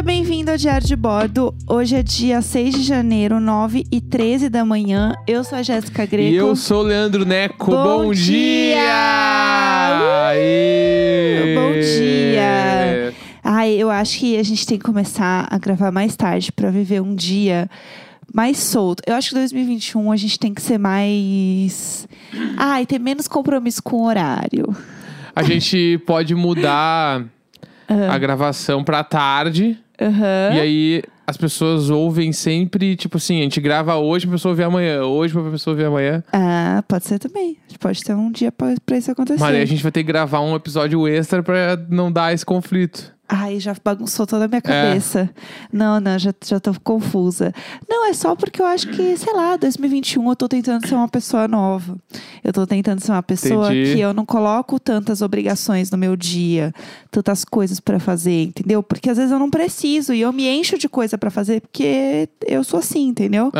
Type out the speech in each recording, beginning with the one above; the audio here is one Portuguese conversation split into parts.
Seja bem-vindo ao Diário de Bordo. Hoje é dia 6 de janeiro, 9 e 13 da manhã. Eu sou a Jéssica Greco. E eu sou o Leandro Neco. Bom Bom, dia! dia! Aê! Bom dia! Ai, eu acho que a gente tem que começar a gravar mais tarde pra viver um dia mais solto. Eu acho que 2021 a gente tem que ser mais. Ai, ter menos compromisso com o horário. A gente pode mudar a gravação pra tarde. Aham. E aí as pessoas ouvem sempre, tipo assim, a gente grava hoje pra pessoa ouvir amanhã. Hoje pra pessoa ouvir amanhã. Ah, pode ser também. A gente pode ter um dia pra, pra isso acontecer. Mas aí a gente vai ter que gravar um episódio extra pra não dar esse conflito. Ai, já bagunçou toda a minha cabeça. Não, não, já, já tô confusa. Não, é só porque eu acho que, sei lá, 2021 eu tô tentando ser uma pessoa nova. Eu tô tentando ser uma pessoa Entendi. que eu não coloco tantas obrigações no meu dia, tantas coisas pra fazer, entendeu? Porque às vezes eu não preciso e eu me encho de coisa pra fazer porque eu sou assim, entendeu?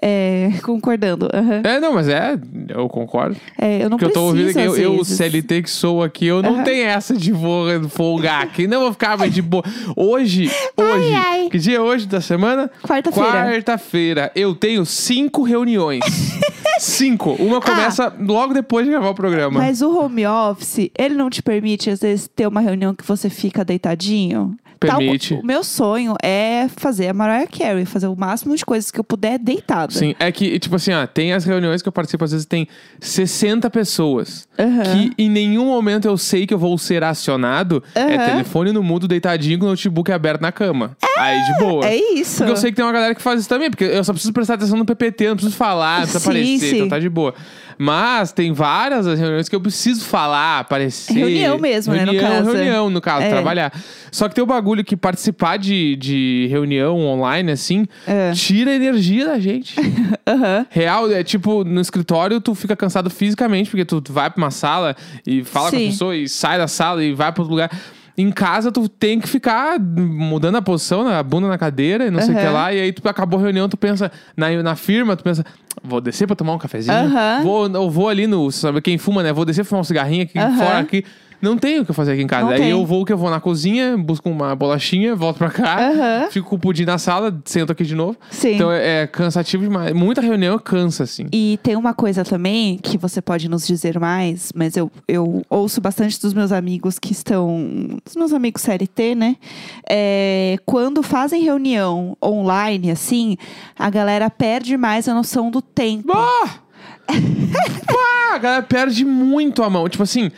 É, concordando. É, não, mas é, eu concordo. É, eu não Porque eu preciso. tô ouvindo que eu, eu. CLT que sou aqui, eu não Aham. tenho essa de vou folgar aqui. Não vou ficar mais de boa. Hoje, hoje, ai. que dia é hoje da semana? Quarta-feira. Quarta-feira. Eu tenho cinco reuniões. cinco. Uma começa logo depois de gravar o programa. Ah. Mas o home office, ele não te permite, às vezes, ter uma reunião que você fica deitadinho? Tal- Permite. o meu sonho é fazer a Mariah Carey, fazer o máximo de coisas que eu puder deitada. Sim, é que, tipo assim, ó, tem as reuniões que eu participo, às vezes tem 60 pessoas. Aham. Que em nenhum momento eu sei que eu vou ser acionado. É Aham. telefone no mudo, deitadinho, com o notebook aberto na cama. Aí de boa. É isso. Porque eu sei que tem uma galera que faz isso também, porque eu só preciso prestar atenção no PPT, não preciso falar, não precisa Sim, aparecer, sim. então tá de boa. Mas tem várias as reuniões que eu preciso falar, aparecer. Reunião mesmo, né, no reunião, caso. Reunião, no caso, É. trabalhar. Só que tem o bagulho que participar de, de reunião online, assim, É. tira a energia da gente. Aham. Real, é tipo, no escritório tu fica cansado fisicamente, porque tu, vai pra uma sala e fala com a Sim. pessoa e sai da sala e vai pra outro lugar. Em casa, tu tem que ficar mudando a posição, né? a bunda na cadeira e não sei o que lá. E aí tu acabou a reunião, tu pensa, na, na firma, tu pensa, vou descer pra tomar um cafezinho. Aham. Vou, eu vou ali no. Sabe quem fuma, né? Vou descer pra fumar um cigarrinho aqui fora aqui. Não tenho o que fazer aqui em casa. Não aí tem. eu vou que eu vou na cozinha, busco uma bolachinha, volto pra cá, Aham. fico com o pudim na sala, sento aqui de novo. Sim. Então é, é cansativo demais. Muita reunião cansa, assim. E tem uma coisa também que você pode nos dizer mais, mas eu, eu ouço bastante dos meus amigos que estão. Dos meus amigos CLT, né? É, quando fazem reunião online, assim, a galera perde mais a noção do tempo. Bah! bah! A galera perde muito a mão. Tipo assim,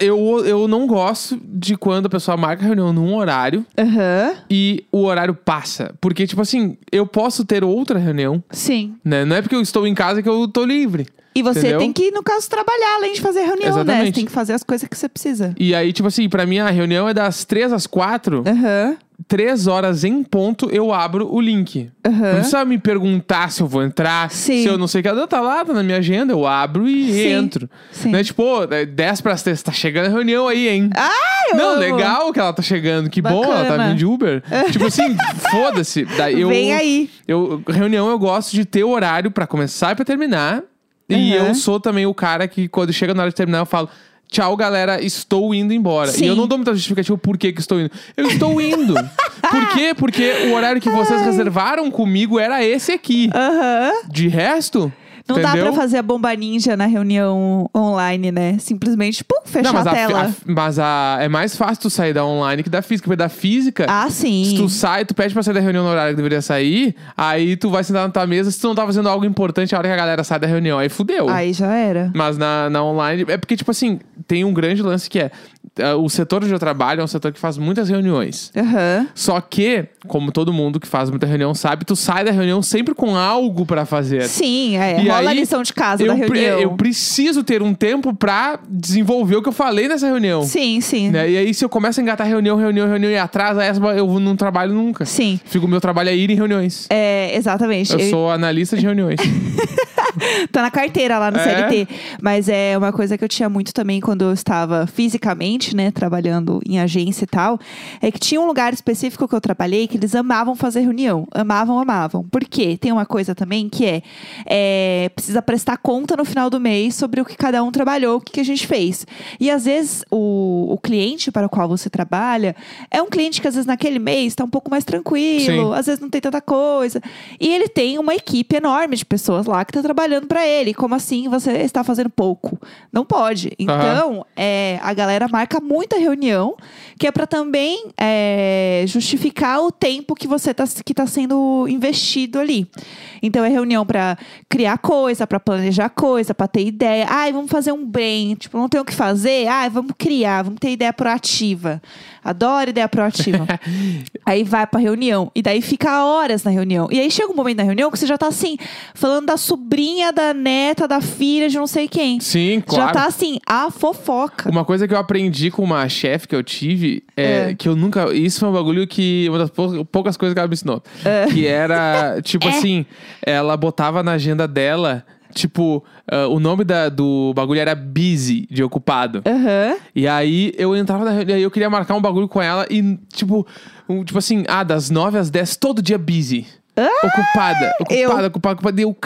eu, eu não gosto de quando a pessoa marca a reunião num horário Aham. e o horário passa. Porque, tipo assim, eu posso ter outra reunião, Sim. né? Não é porque eu estou em casa que eu tô livre. E você Entendeu? tem que, no caso, trabalhar além de fazer a reunião, né? Você Exatamente. tem que fazer as coisas que você precisa. E aí, tipo assim, pra mim a reunião é das três às quatro. Aham. Três horas em ponto, eu abro o link. Aham. Não precisa me perguntar se eu vou entrar, Sim. se eu não sei o que. Não, tá lá, tá na minha agenda, eu abro e Sim. entro. Sim. Né? Tipo, é 10 pras 3, tá chegando a reunião aí, hein? Ai, eu Não, amo. legal que ela tá chegando. Que bom, ela tá Bacana. vindo de Uber. tipo assim, foda-se. Daí eu, Vem aí. Eu, reunião eu gosto de ter horário pra começar e pra terminar. E Uhum. eu sou também o cara que, quando chega na hora de terminar, eu falo. Tchau, galera, estou indo embora. Sim. E eu não dou muita justificativa por que, que estou indo. Eu estou indo. por quê? Porque o horário que vocês reservaram comigo era esse aqui. Aham. De resto. Não dá entendeu? pra fazer a bomba ninja na reunião online, né? Simplesmente, pum, fechar Não, mas, a a, tela. a- mas a- é mais fácil tu sair da online que da física. Porque da física, Ah, sim. Se tu sai, tu pede pra sair da reunião no horário que deveria sair, aí tu vai sentar na tua mesa se tu não tá fazendo algo importante a hora que a galera sai da reunião. Aí fudeu. Aí já era. Mas na, na online. É porque, tipo assim, tem um grande lance que é. Eh, O setor onde eu trabalho é um setor que faz muitas reuniões. Aham. Só que, como todo mundo que faz muita reunião sabe, tu sai da reunião sempre com algo pra fazer. Sim, é. E rola a lição de casa da Eu, pre- reunião. eu preciso ter um tempo pra desenvolver o que eu falei nessa reunião. Sim, sim. Né? E aí, se eu começo a engatar reunião, reunião, reunião e atrasa essa, eu não trabalho nunca. Sim. Fico, meu trabalho é ir em reuniões. É, exatamente. Eu Eu- sou analista de reuniões. Tá na carteira lá no É? CLT. Mas é uma coisa que eu tinha muito também quando eu estava fisicamente, né, trabalhando em agência e tal. É que tinha um lugar específico que eu trabalhei que eles amavam fazer reunião. Amavam, amavam. Por quê? Tem uma coisa também que é, é, precisa prestar conta no final do mês sobre o que cada um trabalhou, o que, que a gente fez. E às vezes o, o cliente para o qual você trabalha é um cliente que às vezes naquele mês está um pouco mais tranquilo, Sim. às vezes não tem tanta coisa. E ele tem uma equipe enorme de pessoas lá que está trabalhando para ele. Como assim você está fazendo pouco? Não pode. Então, é, a galera marca muita reunião, que é para também é, justificar o tempo que você tá, que está sendo investido ali. Então, é reunião para criar coisa, para planejar coisa, para ter ideia. Ai, vamos fazer um brain. Tipo, não tem o que fazer? Ai, vamos criar, vamos ter ideia proativa. Adoro ideia proativa. aí vai pra reunião. E daí fica horas na reunião. E aí chega um momento na reunião que você já tá assim, falando da sobrinha, da neta, da filha de não sei quem. Sim, Já claro. tá assim, a fofoca. Uma coisa que eu aprendi com uma chefe que eu tive é, É. que eu nunca. Isso foi um bagulho que. Uma das pou- poucas coisas que ela me ensinou. É. Que era, tipo assim, ela botava na agenda dela, tipo, ah, o nome da- do bagulho era busy, de ocupado. Aham. E aí eu entrava na reunião e eu queria marcar um bagulho com ela e, tipo, um- tipo assim, ah, das 9 às 10, todo dia busy. Ocupada, eu. ocupada, ocupada, ocupada. E eu,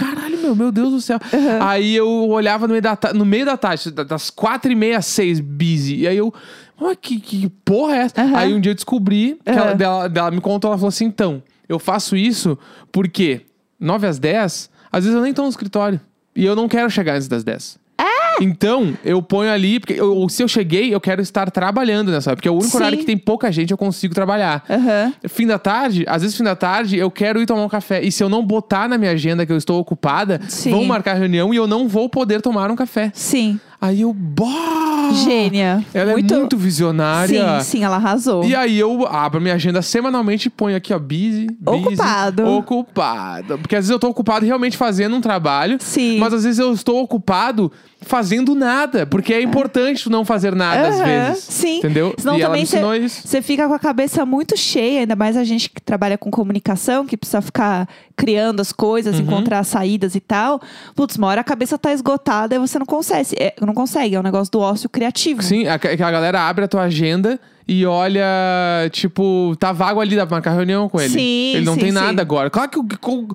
caralho, meu, Deus do céu. Aí eu olhava no meio da, no meio da tarde, da- das quatro e meia às seis, busy. E aí eu, oh, que, que porra é essa? Aham. Aí um dia eu descobri, que ela, dela, dela me contou, ela falou assim, então, eu faço isso porque 9 às 10, às vezes eu nem tô no escritório. E eu não quero chegar antes das 10. Então, eu ponho ali, porque eu- se eu cheguei, eu quero estar trabalhando nessa hora, porque é o único Sim. horário que tem pouca gente, eu consigo trabalhar. Aham. Fim da tarde, às vezes fim da tarde, eu quero ir tomar um café. E se eu não botar na minha agenda que eu estou ocupada, Sim. vão marcar reunião e eu não vou poder tomar um café. Sim. Aí eu, bah! Gênia. Ela é muito visionária. Sim, sim, ela arrasou. E aí eu abro minha agenda semanalmente e ponho aqui, ó, busy, busy, Ocupado. Ocupado. Porque às vezes eu tô ocupado realmente fazendo um trabalho. Sim. Mas às vezes eu estou ocupado fazendo nada. Porque é importante não fazer nada às Aham, vezes. Sim. Entendeu? Senão e também. Você fica com a cabeça muito cheia, ainda mais a gente que trabalha com comunicação, que precisa ficar criando as coisas, Uhum. encontrar saídas e tal. Putz, uma hora a cabeça tá esgotada e você não consegue. É, não consegue, é um negócio do ócio criativo. Sim, a, que a galera abre a tua agenda e olha, tipo, tá vago ali, dá pra marcar reunião com ele. Sim, Ele não sim, tem sim. nada agora. Claro que. o-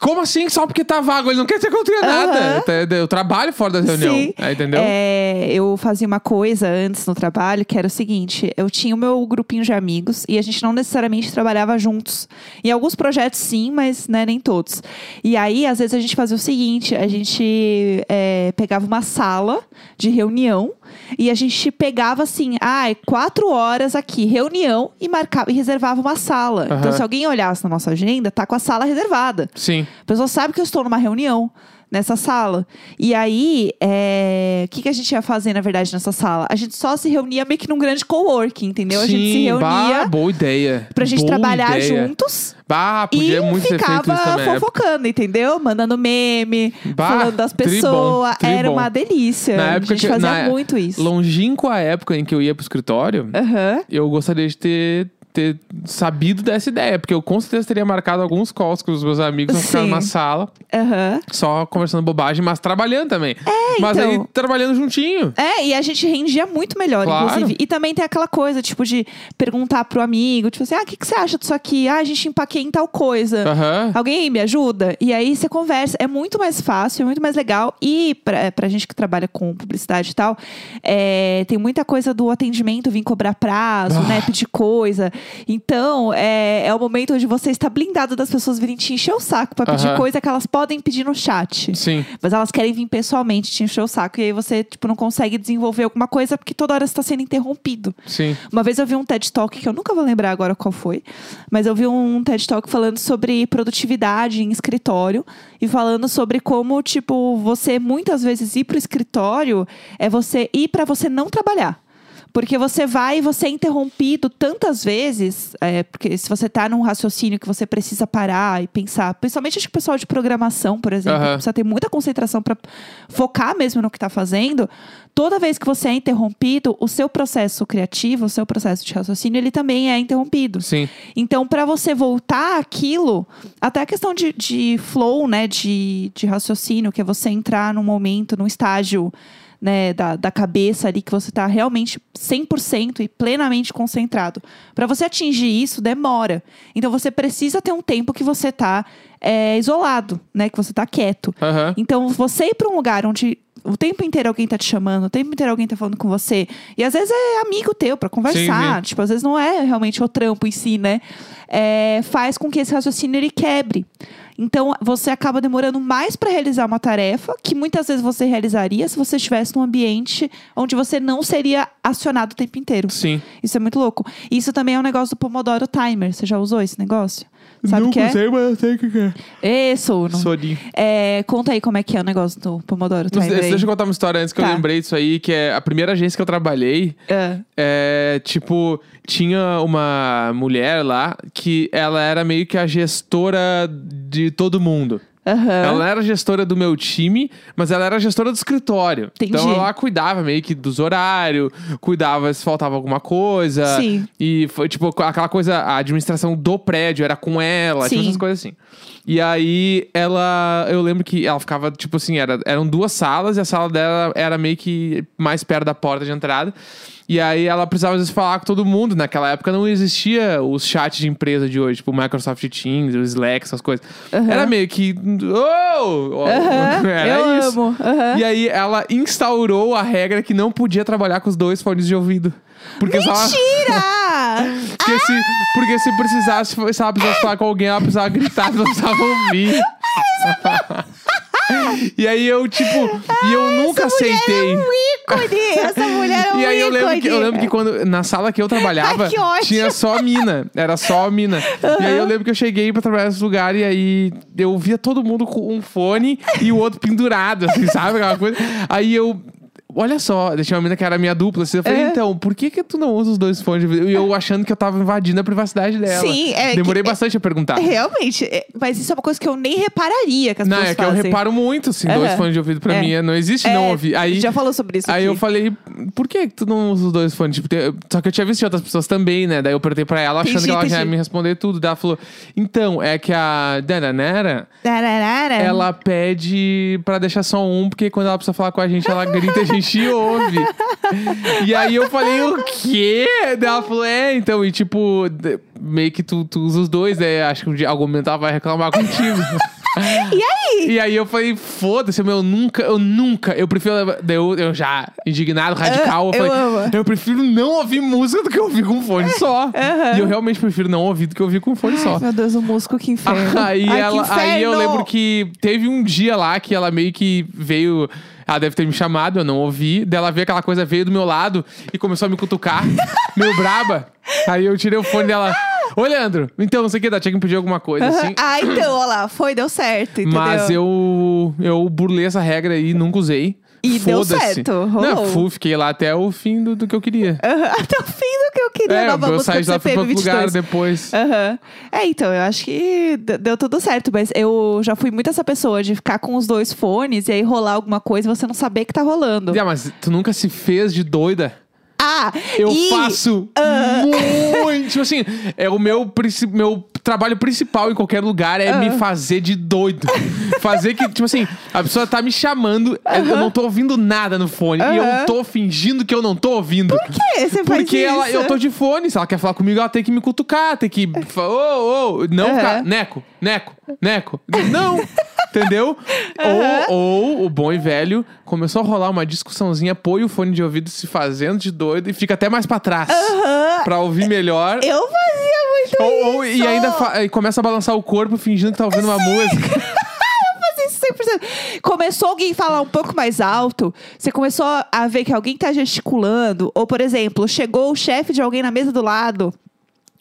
Como assim? Só porque tá vago? Ele não quer tenha Aham. nada. Tá- Eu trabalho fora da reunião. Sim. Aí, entendeu? É, eu fazia uma coisa antes no trabalho que era o seguinte: eu tinha o meu grupinho de amigos e a gente não necessariamente trabalhava juntos. Em alguns projetos, sim, mas né, nem todos. E aí, às vezes, a gente fazia o seguinte: a gente é, pegava uma sala de reunião e a gente pegava assim, ah, quatro horas aqui, reunião, e marcava e reservava uma sala. Então, Aham. se alguém olhasse na nossa agenda, tá com a sala reservada. Sim. A pessoa sabe que eu estou numa reunião nessa sala. E aí, é, o que, que a gente ia fazer, na verdade, nessa sala? A gente só se reunia meio que num grande coworking, entendeu? a gente se Sim, reunia bah, boa ideia. pra gente Boa trabalhar ideia. juntos. Bah, E podia muito ter feito ficava também. fofocando, entendeu? Mandando meme, Bah, falando das pessoas. Era uma delícia. Na a época gente que- fazia muito isso. Longínqua a época em que eu ia pro escritório, eu gostaria de ter, ter sabido dessa ideia. Porque eu com certeza teria marcado alguns calls com os meus amigos pra ficar numa sala, Aham. só conversando bobagem, mas trabalhando também. É, mas aí então. trabalhando juntinho. É, e a gente rendia muito melhor, Claro. inclusive. E também tem aquela coisa, tipo, de perguntar pro amigo, tipo assim, ah, o que, que você acha disso aqui? Ah, a gente empaquei em tal coisa. Aham. Alguém me ajuda? E aí você conversa. É muito mais fácil, é muito mais legal. E pra, pra gente que trabalha com publicidade e tal, é, tem muita coisa do atendimento, vir cobrar prazo, né? Pedir coisa. Então, é, é o momento onde você está blindado das pessoas virem te encher o saco pra pedir Aham. coisa que elas podem pedir no chat. Sim. Mas elas querem vir pessoalmente te encher o saco. E aí você, tipo, não consegue desenvolver alguma coisa porque toda hora você tá sendo interrompido. Sim. Uma vez eu vi um TED Talk, que eu nunca vou lembrar agora qual foi, mas eu vi um TED Talk falando sobre produtividade em escritório e falando sobre como, tipo, você muitas vezes ir pro escritório é você ir para você não trabalhar. Porque você vai e você é interrompido tantas vezes, é, porque se você tá num raciocínio que você precisa parar e pensar, principalmente acho que o pessoal de programação, por exemplo, que precisa ter muita concentração para focar mesmo no que tá fazendo, toda vez que você é interrompido, o seu processo criativo, o seu processo de raciocínio, ele também é interrompido. Sim. Então, para você voltar aquilo, até a questão de, de flow, né, de, de raciocínio, que é você entrar num momento, num estágio né, da, da cabeça ali, que você tá realmente 100% e plenamente concentrado. Para você atingir isso, demora. Então você precisa ter um tempo que você tá é, isolado, né, que você tá quieto. Aham. Então, você ir pra um lugar onde o tempo inteiro alguém tá te chamando, o tempo inteiro alguém tá falando com você, e às vezes é amigo teu pra conversar, Sim, tipo, às vezes não é realmente o trampo em si, né? É, faz com que esse raciocínio ele quebre. Então, você acaba demorando mais pra realizar uma tarefa que muitas vezes você realizaria se você estivesse num ambiente onde você não seria acionado o tempo inteiro. Sim. Isso é muito louco. Isso também é um negócio do Pomodoro Timer. Você já usou esse negócio? Sabe o que é? sei, mas eu sei o que que é. Ê, sono. Soninho. É, conta aí como é que é o negócio do Pomodoro Não aí. Deixa eu contar uma história antes que Tá. eu lembrei disso aí, que é a primeira agência que eu trabalhei. É. É, tipo, tinha uma mulher lá que ela era meio que a gestora de todo mundo. Aham. Ela não era gestora do meu time, mas ela era gestora do escritório. Entendi. Então ela cuidava meio que dos horários, cuidava se faltava alguma coisa. Sim. E foi tipo aquela coisa, a administração do prédio era com ela, tipo Sim. essas coisas assim. E aí ela, eu lembro que ela ficava tipo assim, era, eram duas salas e a sala dela era meio que mais perto da porta de entrada. E aí ela precisava às vezes falar com todo mundo. Naquela época não existia os chats de empresa de hoje, tipo o Microsoft Teams, o Slack, essas coisas. Aham. Era meio que. Oh! Aham, Era eu isso. amo. Aham. E aí ela instaurou a regra que não podia trabalhar com os dois fones de ouvido. Porque se ela, Mentira! porque, se, porque se precisasse, se ela precisasse falar com alguém, ela precisava gritar, não precisava ouvir. E aí eu, tipo, e eu nunca aceitei. um ícone! Essa mulher é um E aí eu lembro, que, eu lembro que quando na sala que eu trabalhava, Ai, que tinha só mina. Era só mina. E aí eu lembro que eu cheguei pra trabalhar nesse lugar e aí eu via todo mundo com um fone e o outro pendurado, assim, sabe? Aquela coisa. Aí eu. Olha só, deixei uma mina que era minha dupla. Assim, eu falei, É. então, por que que tu não usa os dois fones de ouvido? E eu achando que eu tava invadindo a privacidade dela. Sim, é Demorei que- bastante a perguntar. Realmente, é- mas isso é uma coisa que eu nem repararia que as Não, é que eu fazem. reparo muito, assim, dois Aham. fones de ouvido pra É. mim. é- Não existe É, não ouvir. Aí, Já falou sobre isso Aí aqui. eu falei, por que tu não usa os dois fones? Tipo, tem- só que eu tinha visto outras pessoas também, né? Daí eu perguntei pra ela, achando que ela já ia me responder tudo. Daí ela falou, então, é que a Dananera, Tararara. ela pede pra deixar só um, porque quando ela precisa falar com a gente, ela grita a gente ouve. e aí eu falei, o quê? Daí ela falou, é, então, e tipo, meio que tu, tu usa os dois, né? Acho que um dia algum momento ela vai reclamar contigo. E aí? E aí eu falei, foda-se, meu, eu nunca, eu nunca, eu prefiro. Eu, eu já, indignado, radical, eu Ah, eu falei, amo. eu prefiro não ouvir música do que ouvir com fone só. Aham. E eu realmente prefiro não ouvir do que ouvir com fone só. Meu Deus, o músculo, que inferno. Aí, Ai, ela, que aí eu inferno! lembro que teve um dia lá que ela meio que veio. Ela deve ter me chamado, eu não ouvi. Daí ela veio aquela coisa, veio do meu lado e começou a me cutucar, meio braba. Aí eu tirei o fone dela. Ô, Leandro, então não sei o que, dá, tinha que me pedir alguma coisa Aham. assim. Ah, então, olha lá, foi, deu certo, entendeu? Mas eu, eu burlei essa regra aí, nunca usei. E deu certo, rolou. Não, fui, fiquei lá até o fim do, do que eu queria. Aham, Até o fim do que eu queria. é, nova eu música saí lá outro lugar CPM22. depois. Aham. É, então, eu acho que deu tudo certo, mas eu já fui muito essa pessoa de ficar com os dois fones e aí rolar alguma coisa e você não saber que tá rolando. Ah, mas tu nunca se fez de doida? Ah, Eu e... faço muito. Tipo assim, é o meu, meu trabalho principal em qualquer lugar é me fazer de doido. fazer que, tipo assim, a pessoa tá me chamando, eu não tô ouvindo nada no fone. E eu tô fingindo que eu não tô ouvindo. Por que você faz Porque ela, eu tô de fone, se ela quer falar comigo, ela tem que me cutucar, tem que. Ô, ô, não Aham. ficar. Neco, neco, neco. Não! Entendeu? Ou, ou o bom e velho começou a rolar uma discussãozinha, põe o fone de ouvido se fazendo de doido e fica até mais pra trás. Aham. Pra ouvir melhor. Eu fazia muito Ou, ou- isso. e ainda e começa a balançar o corpo fingindo que tá ouvindo uma música. fazia isso 100%. Começou alguém falar um pouco mais alto, você começou a ver que alguém tá gesticulando, ou por exemplo, chegou o chefe de alguém na mesa do lado.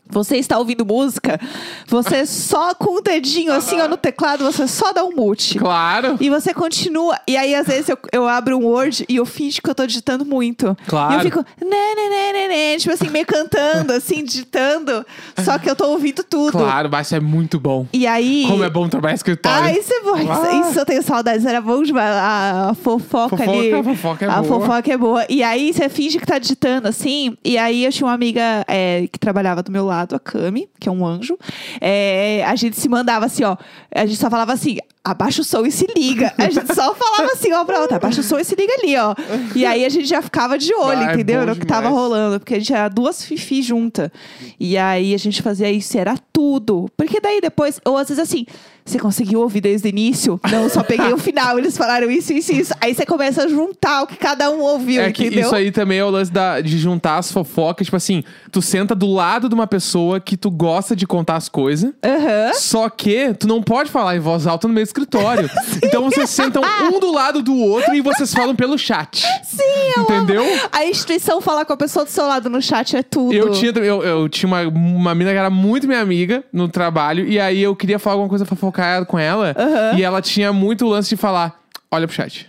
Você está ouvindo música, você só com o dedinho assim ó, no teclado, você só dá um mute. Claro. E você continua. E aí, às vezes, eu, eu abro um Word e eu finjo que eu tô digitando muito. Claro. E eu fico, né, né, né, né, né, tipo assim, meio cantando, assim, digitando. Só que eu tô ouvindo tudo. Claro, mas isso é muito bom. E aí. Como é bom trabalhar em escritório. Ah, isso é bom. Isso, Ah. isso eu tenho saudades. Era bom demais. A, a fofoca, Fofoca, ali. a fofoca é a boa. fofoca é boa. E aí você finge que tá digitando assim. E aí eu tinha uma amiga é, que trabalhava do meu lado, a Cami, que é um anjo. É, a gente se mandava assim, ó. A gente só falava assim. Abaixa o som e se liga. A gente só falava assim, ó, pra outra, abaixa o som e se liga ali, ó. E aí a gente já ficava de olho, Ah, é entendeu? bom No que tava demais. rolando. Porque a gente era duas fifi junta. E aí a gente fazia isso, era tudo. Porque daí depois, ou às vezes assim, você conseguiu ouvir desde o início? Não, só peguei o final, eles falaram isso, isso, isso. Aí você começa a juntar o que cada um ouviu, É que entendeu? isso aí também é o lance da, de juntar as fofocas. Tipo assim, tu senta do lado de uma pessoa que tu gosta de contar as coisas. Aham. Só que tu não pode falar em voz alta no meio escritório. então vocês sentam um do lado do outro e vocês falam pelo chat. Sim, eu Entendeu? amo. A instituição falar com a pessoa do seu lado no chat é tudo. Eu tinha, eu, eu tinha uma, uma mina que era muito minha amiga no trabalho, e aí eu queria falar alguma coisa fofocada com ela, e ela tinha muito o lance de falar: olha pro chat.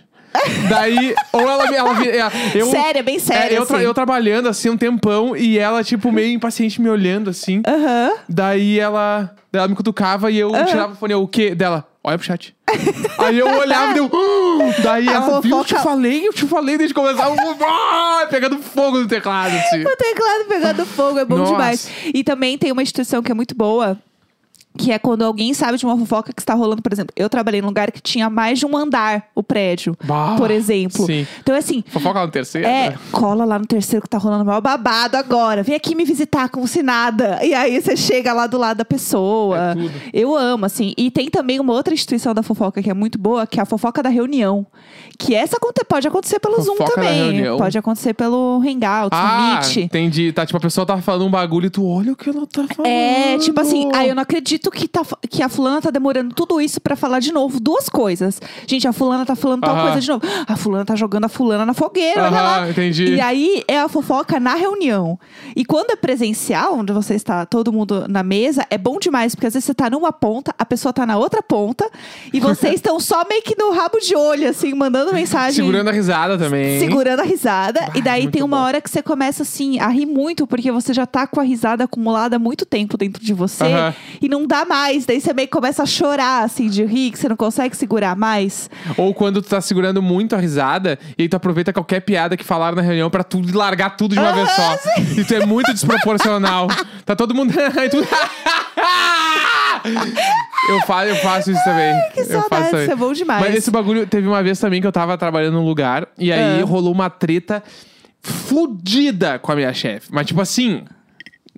Daí, ou ela, ela, ela eu, Sério, é bem sério, eu, tra- assim. eu trabalhando assim um tempão e ela, tipo, meio impaciente me olhando assim. Aham. Daí ela, daí ela me cutucava e eu tirava o fone, eu, o quê? Dela, olha pro chat. Aí eu olhava e deu. "Ah!" Daí A ela, viu, eu te falei, eu te falei desde começar. Ah, pegando fogo no teclado, assim. O teclado pegando fogo é bom Nossa. demais. E também tem uma instituição que é muito boa. Que é quando alguém sabe de uma fofoca que está rolando, por exemplo. Eu trabalhei num lugar que tinha mais de um andar, o prédio, Bah, por exemplo. sim. Então, assim, Fofoca lá no terceiro? é, né? cola lá no terceiro que tá rolando maior babado agora. Vem aqui me visitar como se nada. E aí você chega lá do lado da pessoa. É. Eu amo, assim. E tem também uma outra instituição da fofoca que é muito boa, que é a fofoca da reunião. Que essa pode acontecer pelo Zoom Fofoca da também. Pode acontecer pelo Hangout, Ah, Meet. entendi. Tá, tipo, a pessoa tá falando um bagulho e tu olha o que ela tá falando. É, tipo assim, aí eu não acredito que, tá, que a fulana tá demorando tudo isso pra falar de novo duas coisas. Gente, a fulana tá falando tal Aham. coisa de novo. A fulana tá jogando a fulana na fogueira, olha Aham, lá. entendi. E aí é a fofoca na reunião. E quando é presencial, onde você está todo mundo na mesa, é bom demais, porque às vezes você tá numa ponta, a pessoa tá na outra ponta, e vocês estão só meio que no rabo de olho, assim, mandando mensagem. Segurando a risada também. Segurando a risada. Ah, e daí muito tem uma bom. hora que você começa assim a rir muito, porque você já tá com a risada acumulada há muito tempo dentro de você Aham. e não dá mais. Daí você meio que começa a chorar assim de rir, que você não consegue segurar mais. Ou quando tu tá segurando muito a risada e aí tu aproveita qualquer piada que falaram na reunião pra tu largar tudo de uma vez só. E tu é muito desproporcional. tá todo mundo. e eu, faço, eu faço isso também. Que eu saudade, isso é bom demais. Mas esse bagulho teve uma vez também que eu tava trabalhando num lugar e aí Ah. rolou uma treta fudida com a minha chefe. Mas tipo assim,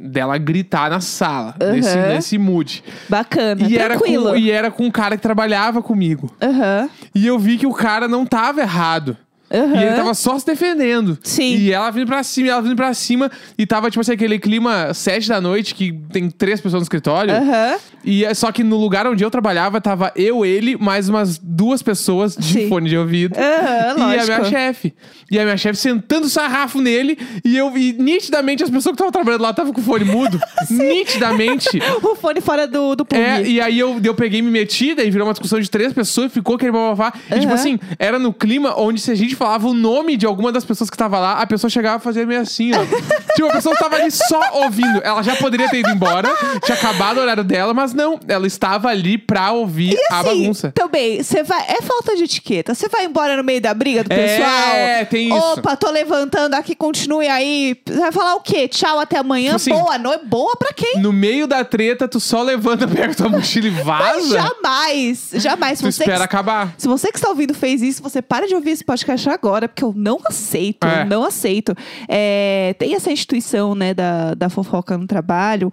dela gritar na sala, nesse, Aham. nesse mood. Bacana, E era, tranquilo. com, e era com um cara que trabalhava comigo. Aham. E eu vi que o cara não tava errado. Aham. E ele tava só se defendendo. Sim. E ela vindo pra cima, e ela vindo pra cima. E tava, tipo assim, aquele clima sete da noite, que tem três pessoas no escritório. Aham. E é só que no lugar onde eu trabalhava, tava eu, ele, mais umas duas pessoas de Sim. fone de ouvido. Aham, E a minha chefe. E a minha chefe sentando sarrafo nele. E eu vi nitidamente as pessoas que estavam trabalhando lá estavam com o fone mudo. nitidamente. O fone fora do, do. É, e aí eu, eu peguei me meti, daí virou uma discussão de três pessoas, ficou aquele bababá. E tipo assim, era no clima onde se a gente falava o nome de alguma das pessoas que tava lá, a pessoa chegava a fazer meio assim, ó. tipo, a pessoa tava ali só ouvindo. Ela já poderia ter ido embora, tinha acabado o horário dela, mas não, ela estava ali pra ouvir a Assim, bagunça. Também, você vai. É falta de etiqueta. Você vai embora no meio da briga do É, pessoal. tem isso. Opa, tô levantando aqui, continue aí. Você vai falar o quê? Tchau, até amanhã. Tipo assim, boa noite. Boa pra quem? No meio da treta, tu só levanta, pega tua mochila e Mas vaza. jamais, jamais. Se Tu você, espera que, acabar. se você que está ouvindo fez isso, você para de ouvir esse podcast agora, porque eu não aceito, É. não aceito. É, tem essa instituição, né, da, da fofoca no trabalho,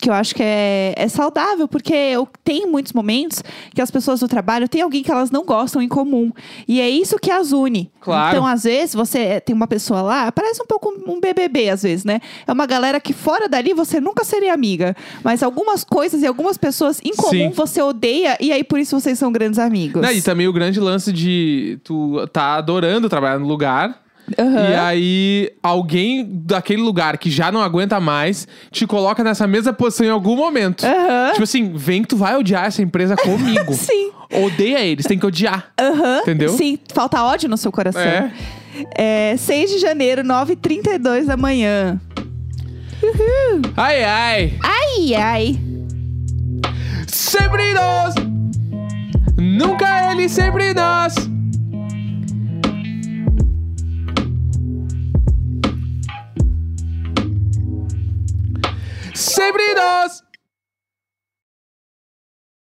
que eu acho que é, é saudável, porque eu, tem muitos momentos que as pessoas do trabalho têm alguém que elas não gostam em comum. E é isso que as une. Claro. Então, às vezes, você tem uma pessoa lá, parece um pouco um BBB, às vezes, né? É uma galera que fora dali você nunca seria amiga. Mas algumas coisas e algumas pessoas em comum Sim. você odeia, e aí por isso vocês são grandes amigos. Né, e também o grande lance de tu tá adorando trabalhar no lugar. Aham. E aí, alguém daquele lugar que já não aguenta mais te coloca nessa mesma posição em algum momento. Aham. Tipo assim, vem que tu vai odiar essa empresa comigo. Sim. Odeia eles, tem que odiar. Aham. Entendeu? Sim, falta ódio no seu coração. É. É 6 de janeiro, 9h32 da manhã. Uhul. Ai, ai. Ai, ai. Sempre nós. Nunca ele, sempre nós. Sempre nós.